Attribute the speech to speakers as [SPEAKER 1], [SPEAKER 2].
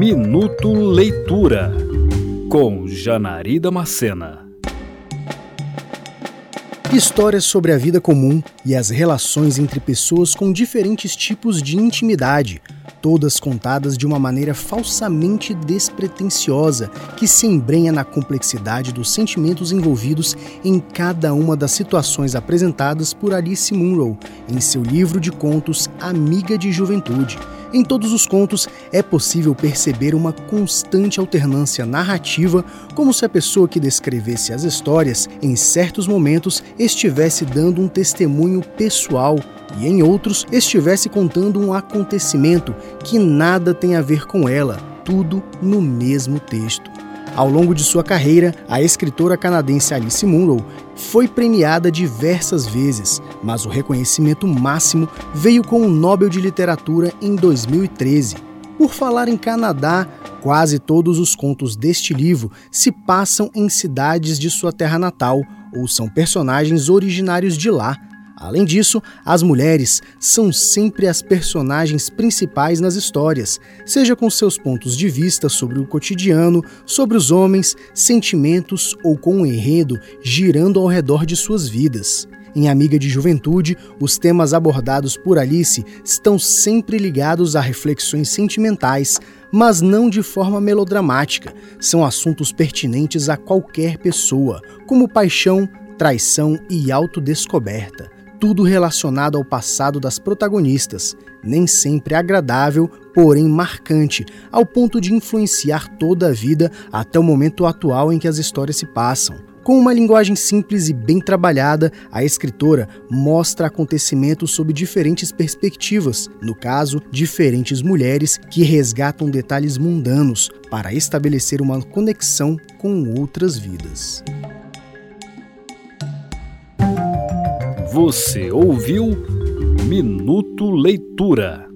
[SPEAKER 1] Minuto Leitura com Janari Macena.
[SPEAKER 2] Histórias sobre a vida comum e as relações entre pessoas com diferentes tipos de intimidade todas contadas de uma maneira falsamente despretensiosa, que se embrenha na complexidade dos sentimentos envolvidos em cada uma das situações apresentadas por Alice Munro em seu livro de contos Amiga de Juventude. Em todos os contos é possível perceber uma constante alternância narrativa, como se a pessoa que descrevesse as histórias, em certos momentos, estivesse dando um testemunho pessoal e em outros estivesse contando um acontecimento que nada tem a ver com ela, tudo no mesmo texto. Ao longo de sua carreira, a escritora canadense Alice Munro foi premiada diversas vezes, mas o reconhecimento máximo veio com o Nobel de Literatura em 2013. Por falar em Canadá, quase todos os contos deste livro se passam em cidades de sua terra natal ou são personagens originários de lá, Além disso, as mulheres são sempre as personagens principais nas histórias, seja com seus pontos de vista sobre o cotidiano, sobre os homens, sentimentos ou com um enredo girando ao redor de suas vidas. Em Amiga de Juventude, os temas abordados por Alice estão sempre ligados a reflexões sentimentais, mas não de forma melodramática. São assuntos pertinentes a qualquer pessoa, como paixão, traição e autodescoberta tudo relacionado ao passado das protagonistas, nem sempre agradável, porém marcante, ao ponto de influenciar toda a vida até o momento atual em que as histórias se passam. Com uma linguagem simples e bem trabalhada, a escritora mostra acontecimentos sob diferentes perspectivas, no caso, diferentes mulheres que resgatam detalhes mundanos para estabelecer uma conexão com outras vidas.
[SPEAKER 1] Você ouviu Minuto Leitura.